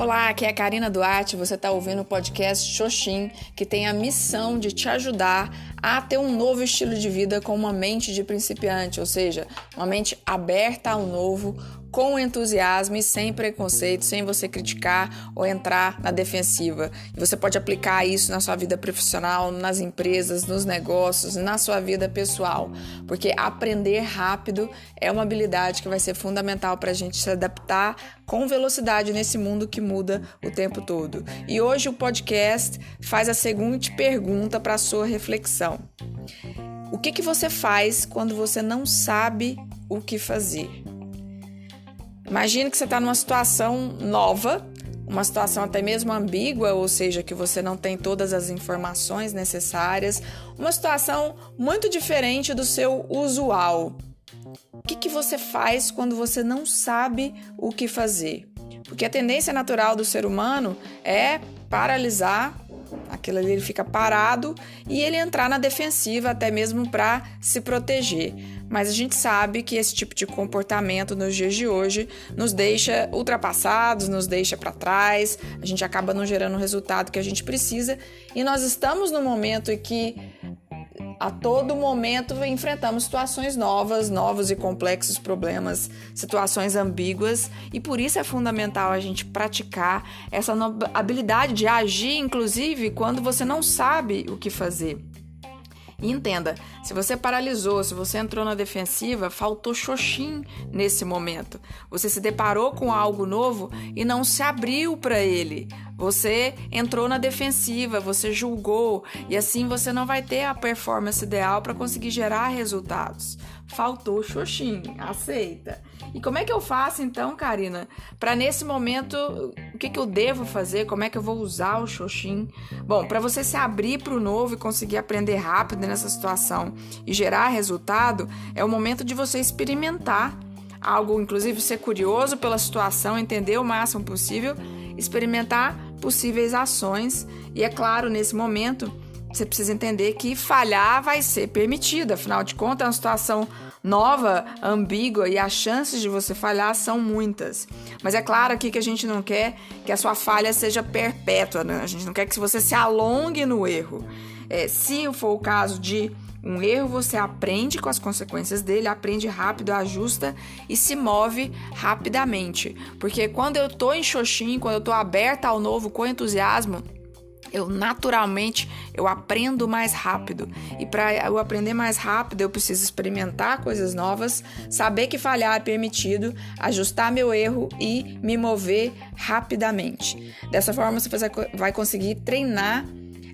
Olá, aqui é a Karina Duarte. Você está ouvindo o podcast Xoxin, que tem a missão de te ajudar a ter um novo estilo de vida com uma mente de principiante, ou seja, uma mente aberta ao novo, com entusiasmo e sem preconceito, sem você criticar ou entrar na defensiva. E você pode aplicar isso na sua vida profissional, nas empresas, nos negócios, na sua vida pessoal, porque aprender rápido é uma habilidade que vai ser fundamental para a gente se adaptar com velocidade nesse mundo que muda o tempo todo. E hoje o podcast faz a seguinte pergunta para sua reflexão. O que, que você faz quando você não sabe o que fazer? Imagine que você está numa situação nova, uma situação até mesmo ambígua, ou seja, que você não tem todas as informações necessárias, uma situação muito diferente do seu usual. O que, que você faz quando você não sabe o que fazer? Porque a tendência natural do ser humano é paralisar aquilo ali ele fica parado e ele entrar na defensiva até mesmo para se proteger. Mas a gente sabe que esse tipo de comportamento nos dias de hoje nos deixa ultrapassados, nos deixa para trás, a gente acaba não gerando o resultado que a gente precisa e nós estamos no momento em que a todo momento enfrentamos situações novas, novos e complexos problemas, situações ambíguas, e por isso é fundamental a gente praticar essa habilidade de agir, inclusive quando você não sabe o que fazer. E entenda, se você paralisou, se você entrou na defensiva, faltou xoxim nesse momento. Você se deparou com algo novo e não se abriu para ele. Você entrou na defensiva, você julgou e assim você não vai ter a performance ideal para conseguir gerar resultados. Faltou xoxim, aceita. E como é que eu faço então, Karina, para nesse momento, que, que eu devo fazer? Como é que eu vou usar o xoxim? Bom, para você se abrir para o novo e conseguir aprender rápido nessa situação e gerar resultado, é o momento de você experimentar algo, inclusive ser curioso pela situação, entender o máximo possível, experimentar possíveis ações e é claro, nesse momento, você precisa entender que falhar vai ser permitido, afinal de contas, é uma situação nova, ambígua e as chances de você falhar são muitas. Mas é claro aqui que a gente não quer que a sua falha seja perpétua, né? A gente não quer que você se alongue no erro. É, se for o caso de um erro, você aprende com as consequências dele, aprende rápido, ajusta e se move rapidamente. Porque quando eu tô em Xoxin, quando eu tô aberta ao novo com entusiasmo, eu naturalmente eu aprendo mais rápido. E para eu aprender mais rápido, eu preciso experimentar coisas novas, saber que falhar é permitido, ajustar meu erro e me mover rapidamente. Dessa forma você vai conseguir treinar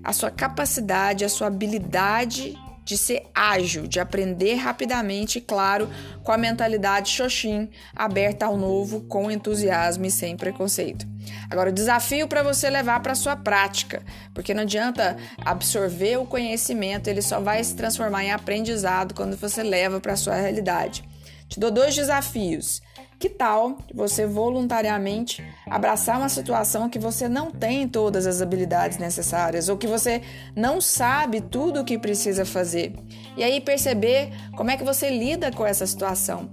a sua capacidade, a sua habilidade de ser ágil, de aprender rapidamente claro, com a mentalidade Xoxin, aberta ao novo, com entusiasmo e sem preconceito. Agora, o desafio para você levar para sua prática, porque não adianta absorver o conhecimento, ele só vai se transformar em aprendizado quando você leva para sua realidade. Te dou dois desafios. Que tal você voluntariamente abraçar uma situação que você não tem todas as habilidades necessárias ou que você não sabe tudo o que precisa fazer? E aí perceber como é que você lida com essa situação.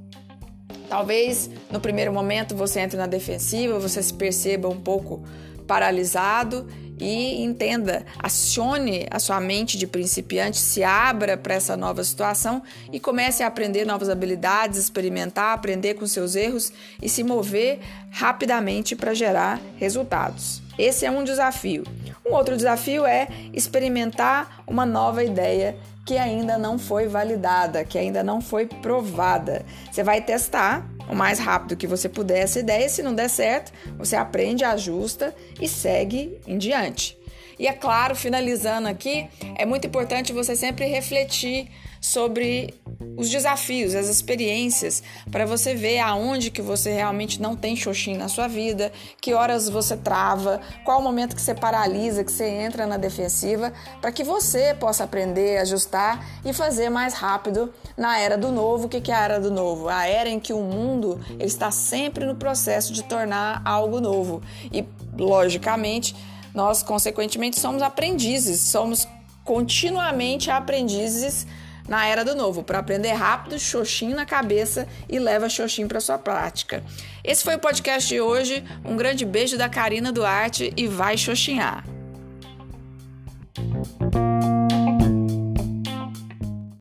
Talvez no primeiro momento você entre na defensiva, você se perceba um pouco paralisado e entenda, acione a sua mente de principiante, se abra para essa nova situação e comece a aprender novas habilidades, experimentar, aprender com seus erros e se mover rapidamente para gerar resultados. Esse é um desafio. Um outro desafio é experimentar uma nova ideia que ainda não foi validada, que ainda não foi provada. Você vai testar o mais rápido que você puder essa ideia. Se não der certo, você aprende, ajusta e segue em diante. E é claro, finalizando aqui, é muito importante você sempre refletir sobre os desafios, as experiências, para você ver aonde que você realmente não tem xoxim na sua vida, que horas você trava, qual o momento que você paralisa, que você entra na defensiva, para que você possa aprender, ajustar e fazer mais rápido na era do novo. O que é a era do novo? A era em que o mundo está sempre no processo de tornar algo novo. E, logicamente, nós, consequentemente, somos aprendizes, somos continuamente aprendizes na era do novo, para aprender rápido, Xoxin na cabeça e leva Xoxin para sua prática. Esse foi o podcast de hoje. Um grande beijo da Karina Duarte e vai Xoxinhar.